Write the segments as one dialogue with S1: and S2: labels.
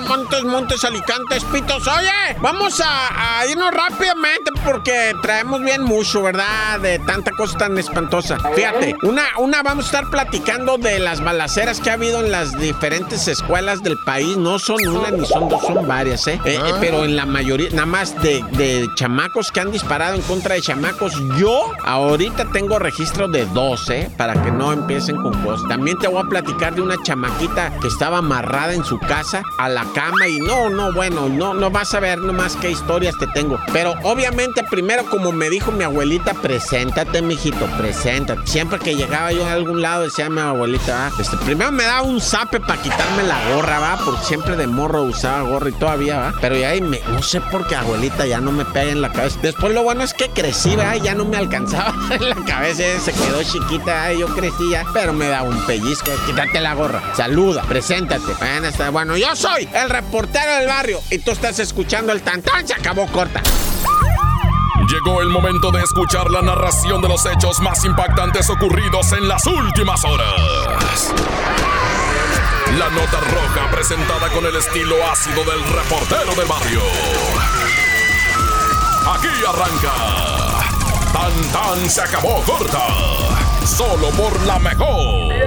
S1: Montes, Montes, Alicantes, Pitos. Oye, vamos a, irnos rápidamente porque traemos bien mucho, ¿verdad? De tanta cosa tan espantosa. Fíjate, una, una vamos a estar platicando de las balaceras que ha habido en las diferentes escuelas del país. No son una ni son dos, son varias, ¿eh? eh, eh pero en la mayoría, nada más de, de chamacos que han disparado en contra de chamacos. Yo ahorita tengo registro de dos, ¿eh? Para que no empiecen con cosas. También te voy a platicar de una chamaquita que estaba amarrada en su casa a la cama y no, no, bueno, no, no vas a ver nomás qué historias te tengo. Pero obviamente primero, como me dijo mi abuelita, preséntate, mijito, preséntate. Siempre que llegaba yo a algún lado decía mi abuelita, este, primero me daba un zape para quitarme la gorra, va, porque siempre de morro usaba gorra y todavía, va. Pero ya me, no sé por qué abuelita ya no me pega en la cabeza. Después lo bueno es que crecí, va, ya no me alcanzaba en la cabeza, se quedó chiquita, yo crecía, pero me da un pellizco, quítate la gorra, saluda, preséntate. Bueno, bueno, yo soy el reportero del barrio y tú estás escuchando el tantán, se acabó corta.
S2: Llegó el momento de escuchar la narración de los hechos más impactantes ocurridos en las últimas horas. La nota roja presentada con el estilo ácido del reportero del barrio. Aquí arranca. Tan tan se acabó corta. Solo por la mejor.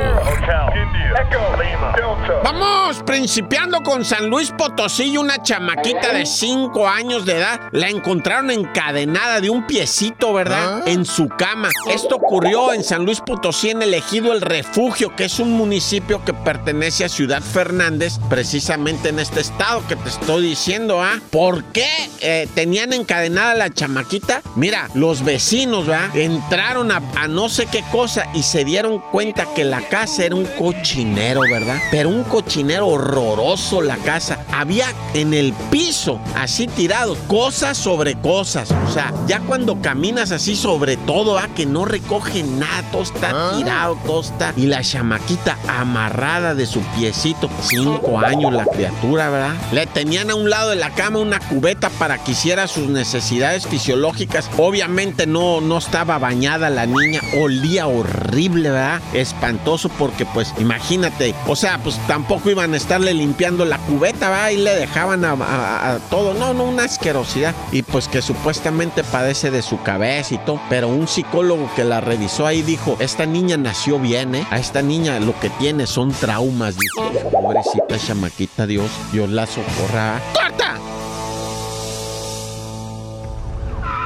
S1: Vamos principiando con San Luis Potosí una chamaquita de 5 años de edad. La encontraron encadenada de un piecito, ¿verdad? Ah. En su cama. Esto ocurrió en San Luis Potosí, en el ejido El Refugio, que es un municipio que pertenece a Ciudad Fernández, precisamente en este estado que te estoy diciendo, ¿ah? ¿Por qué eh, tenían encadenada la chamaquita? Mira, los vecinos, ¿verdad? Entraron a, a no sé qué cosa y se dieron cuenta que la casa era un cochinero, ¿verdad? Pero un cochinero horroroso la casa. Había en el piso, así tirado, cosas sobre cosas. O sea, ya cuando caminas así sobre todo, ¿ah? que no recoge nada, todo está ah. tirado, todo está. Y la chamaquita amarrada de su piecito, cinco años la criatura, ¿verdad? Le tenían a un lado de la cama una cubeta para que hiciera sus necesidades fisiológicas. Obviamente no, no estaba bañada la niña, olía horrible, ¿verdad? Espantoso porque pues imagínate, o sea, pues tampoco iban a estarle limpiando la cubeta, ¿va? Y le dejaban a, todo. No, no, una asquerosidad. Y pues que supuestamente padece de su cabeza y todo. Pero un psicólogo que la revisó ahí dijo, esta niña nació bien, ¿eh? A esta niña lo que tiene son traumas. Dijo, pobrecita chamaquita, Dios, Dios la socorra. ¡Corta!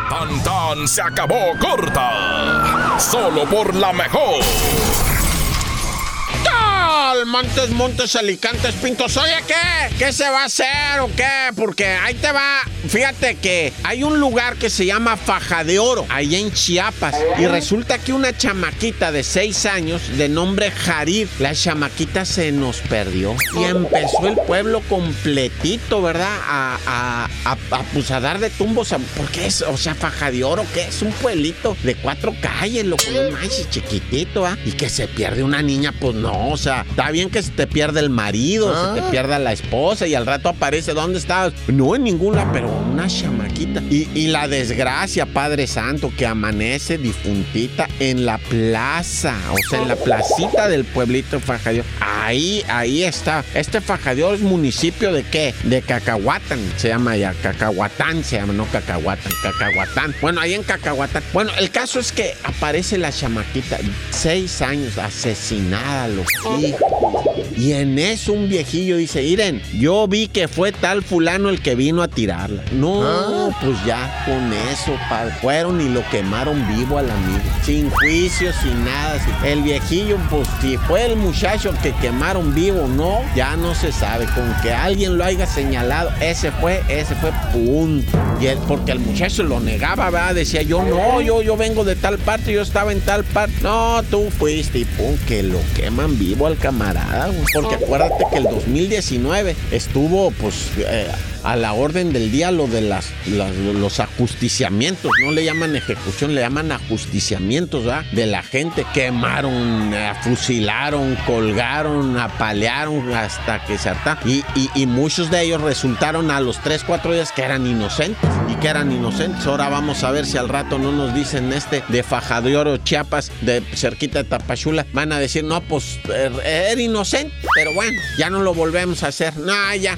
S2: Tan tan se acabó corta. Solo por la mejor.
S1: Montes, Montes, Alicantes, Pintos. Oye, ¿qué? ¿Qué se va a hacer o qué? Porque ahí te va. Fíjate que hay un lugar que se llama Faja de Oro, ahí en Chiapas. Y resulta que una chamaquita de seis años, de nombre Jarir, la chamaquita se nos perdió. Y empezó el pueblo completito, ¿verdad? A, a, pues a dar de tumbos. ¿Por qué es? O sea, Faja de Oro, ¿qué es? Un pueblito de cuatro calles, loco. No manches, chiquitito, ¿ah? Y que se pierde una niña, pues no, o sea, Está bien que se te pierda el marido, se te ah. pierda la esposa y al rato aparece, ¿dónde estabas? No en ninguna, pero una chamaquita. Y, la desgracia, Padre Santo, que amanece difuntita en la plaza, o sea, en la placita del pueblito Fajadior. Ahí, ahí está. Este Fajadior es municipio de qué? De Cacahuatán, se llama ya. Cacahuatán se llama, no Cacahuatán, Cacahuatán. Bueno, ahí en Cacahuatán. Bueno, el caso es que aparece la chamaquita, seis años, asesinada, los hijos. Y en eso un viejillo dice, miren, yo vi que fue tal fulano el que vino a tirarla. No, ah. pues ya con eso, padre. Fueron y lo quemaron vivo al amigo. Sin juicio, sin nada. El viejillo, pues si fue el muchacho que quemaron vivo, no, ya no se sabe. Con que alguien lo haya señalado, ese fue, ese fue punto. Y porque el muchacho lo negaba, ¿verdad? Decía yo, no, yo, yo vengo de tal parte, yo estaba en tal parte. No, tú fuiste y pum, que lo queman vivo al camarada. Porque acuérdate que el 2019 estuvo, pues, eh, a la orden del día lo de los ajusticiamientos. No le llaman ejecución, le llaman ajusticiamientos ¿verdad? de la gente. Quemaron, eh, fusilaron, colgaron, apalearon hasta que se harta. Y, muchos de ellos resultaron a los 3, 4 días que eran inocentes y que eran inocentes. Ahora vamos a ver si al rato no nos dicen este de Faja de Oro, Chiapas, de cerquita de Tapachula. Van a decir, no, pues er, era inocente, pero bueno, ya no lo volvemos a hacer. No, ya.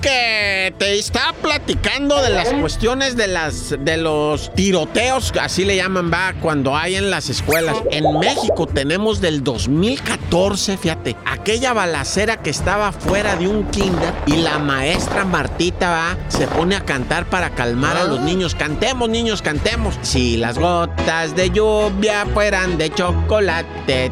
S1: Que te estaba platicando de las cuestiones de las de los tiroteos, así le llaman, va, cuando hay en las escuelas. En México tenemos del 2014, fíjate, aquella balacera que estaba fuera de un kinder y la maestra Martita va, se pone a cantar para calmar a los ah. niños. Cantemos, niños, cantemos. Si las gotas de lluvia fueran de chocolate,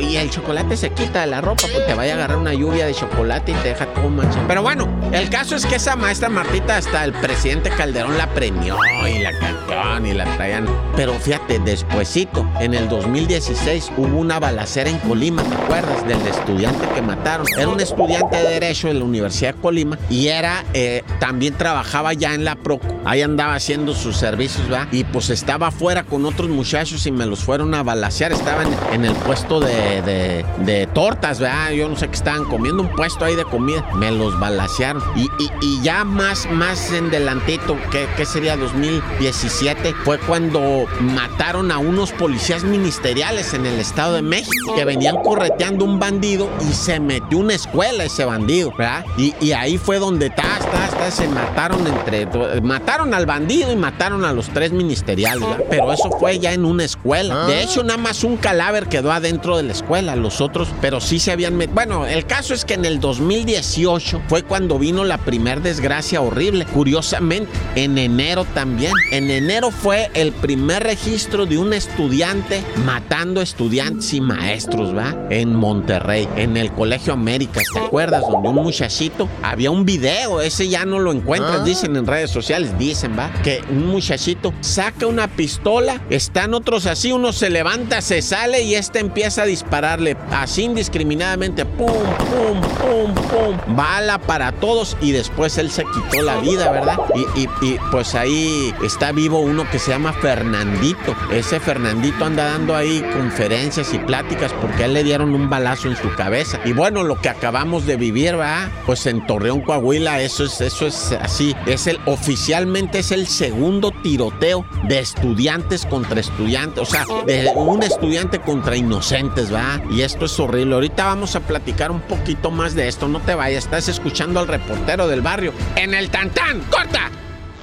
S1: y el chocolate se quita de la ropa, pues te vaya a agarrar una lluvia de chocolate y te deja todo manchado. Pero bueno, el caso es que esa maestra Martita hasta el presidente Calderón la premió y la cantó y la traían. Pero fíjate, despuesito, en el 2016 hubo una balacera en Colima, ¿te acuerdas? Del estudiante que mataron. Era un estudiante de Derecho en la Universidad de Colima y era, eh, también trabajaba ya en la Proco. Ahí andaba haciendo sus servicios, ¿va? Y pues estaba afuera con otros muchachos y me los fueron a balasear. Estaban en el puesto de, de, tortas, ¿verdad? Yo no sé qué estaban comiendo, un puesto ahí de comida. Me los balasearon. Y, y, ya más, más en delantito, que, que sería 2017, fue cuando mataron a unos policías ministeriales en el Estado de México que venían correteando un bandido y se metió una escuela ese bandido, ¿verdad? Y, ahí fue donde está, está, está, se mataron entre. Mataron al bandido y mataron a los tres ministeriales, ¿verdad? Pero eso fue ya en una escuela. De hecho, nada más un cadáver quedó adentro de la escuela. Los otros, pero sí se habían metido. Bueno, el caso es que en el 2018 fue cuando vino la primer desgracia horrible. Curiosamente, en enero también. En enero fue el primer registro de un estudiante matando estudiantes y maestros, ¿va? En Monterrey en el Colegio América, ¿te acuerdas? Donde un muchachito, había un video, ese ya no lo encuentras, ah. dicen en redes sociales, dicen, va, que un muchachito saca una pistola, están otros así, uno se levanta, se sale y este empieza a dispararle así indiscriminadamente, pum, pum, pum, pum, bala para todos y después él se quitó la vida, ¿verdad? Y, y pues ahí está vivo uno que se llama Fernandito. Ese Fernandito anda dando ahí conferencias y pláticas porque a él le dieron un balazo en su cabeza. Y bueno, lo que acabamos de vivir, va, pues en Torreón, Coahuila, eso es, eso es así. Es el, oficialmente es el segundo tiroteo de estudiantes contra estudiantes, o sea, de un estudiante contra inocentes, va. Y esto es horrible. Ahorita vamos a platicar un poquito más de esto. No te vayas, estás escuchando al reportero del barrio en el Tantán. ¡Corta!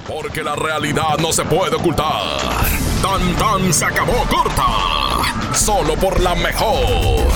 S2: Porque la realidad no se puede ocultar. Tan tan se acabó corta. Solo por la mejor.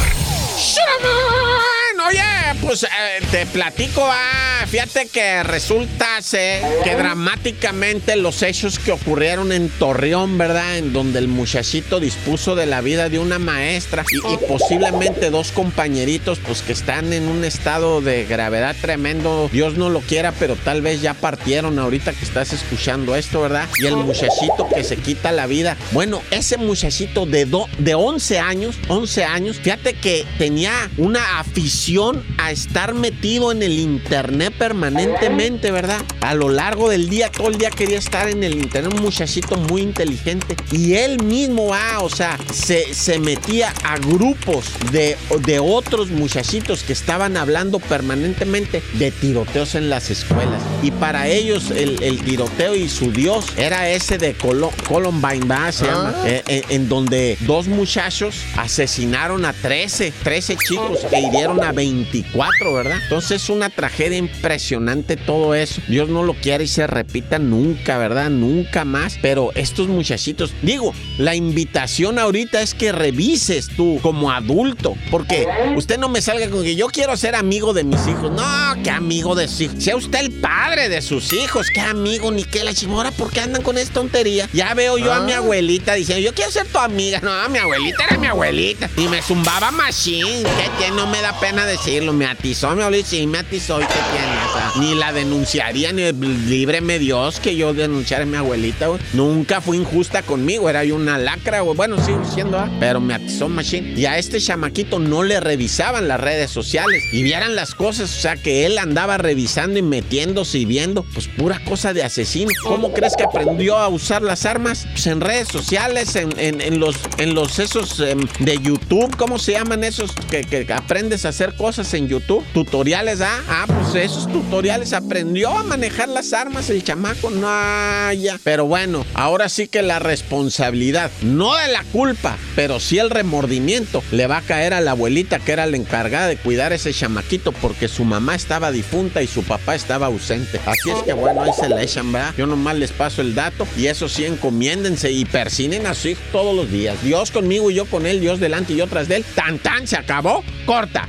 S1: Oye, pues eh, te platico, ah, fíjate que resulta que dramáticamente los hechos que ocurrieron en Torreón, ¿verdad? En donde el muchachito dispuso de la vida de una maestra y, posiblemente dos compañeritos, pues que están en un estado de gravedad tremendo. Dios no lo quiera, pero tal vez ya partieron ahorita que estás escuchando esto, ¿verdad? Y el muchachito que se quita la vida. Bueno, ese muchachito de, de 11 años, 11 años, fíjate que tenía una afición a estar metido en el internet permanentemente, ¿verdad? A lo largo del día, todo el día quería estar en el internet, un muchachito muy inteligente. Y él mismo, ah, o sea, se, se metía a grupos de, de otros muchachitos que estaban hablando permanentemente de tiroteos en las escuelas. Y para ellos el, tiroteo y su dios era ese de Columbine, ¿va? Se llama, ah. eh, eh, en donde dos muchachos asesinaron a 13, 13 chicos e hirieron a 24, ¿verdad? Entonces es una tragedia impresionante todo eso. Dios no lo quiere y se repita nunca, ¿verdad? Nunca más. Pero estos muchachitos, digo, la invitación ahorita es que revises tú como adulto. Porque usted no me salga con que yo quiero ser amigo de mis hijos. No, qué amigo de sus hijos. Sea usted el padre de sus hijos. Qué amigo, ni qué la chimora. ¿Por qué andan con esta tontería? Ya veo yo a mi ah. abuelita diciendo, yo quiero ser tu amiga. No, mi abuelita era mi abuelita. Y me zumbaba machine. Que no me da pena de decirlo, me atizó mi abuelita, sí, me atizó y qué tiene, o sea, ni la denunciaría, ni líbreme Dios que yo denunciara a mi abuelita, güey. Nunca fue injusta conmigo, era yo una lacra, güey. Bueno, sigo siendo, ¿ah? pero me atizó machine. Y a este chamaquito no le revisaban las redes sociales y vieran las cosas, o sea, que él andaba revisando y metiéndose y viendo, pues pura cosa de asesino. ¿Cómo crees que aprendió a usar las armas? Pues en redes sociales, en, los, en los esos em, de YouTube, ¿cómo se llaman esos que, que, aprendes a hacer cosas en YouTube? Tutoriales, ¿ah? Ah, pues esos tutoriales aprendió a manejar las armas el chamaco, no, ya. Pero bueno, ahora sí que la responsabilidad, no de la culpa, pero sí el remordimiento, le va a caer a la abuelita que era la encargada de cuidar ese chamaquito porque su mamá estaba difunta y su papá estaba ausente. Así es que bueno, ahí se la echan, ¿verdad? Yo nomás les paso el dato y eso sí, encomiéndense y persinen a su hijo todos los días. Dios conmigo y yo con él, Dios delante y yo tras de él. Tan tan, se acabó. Corta.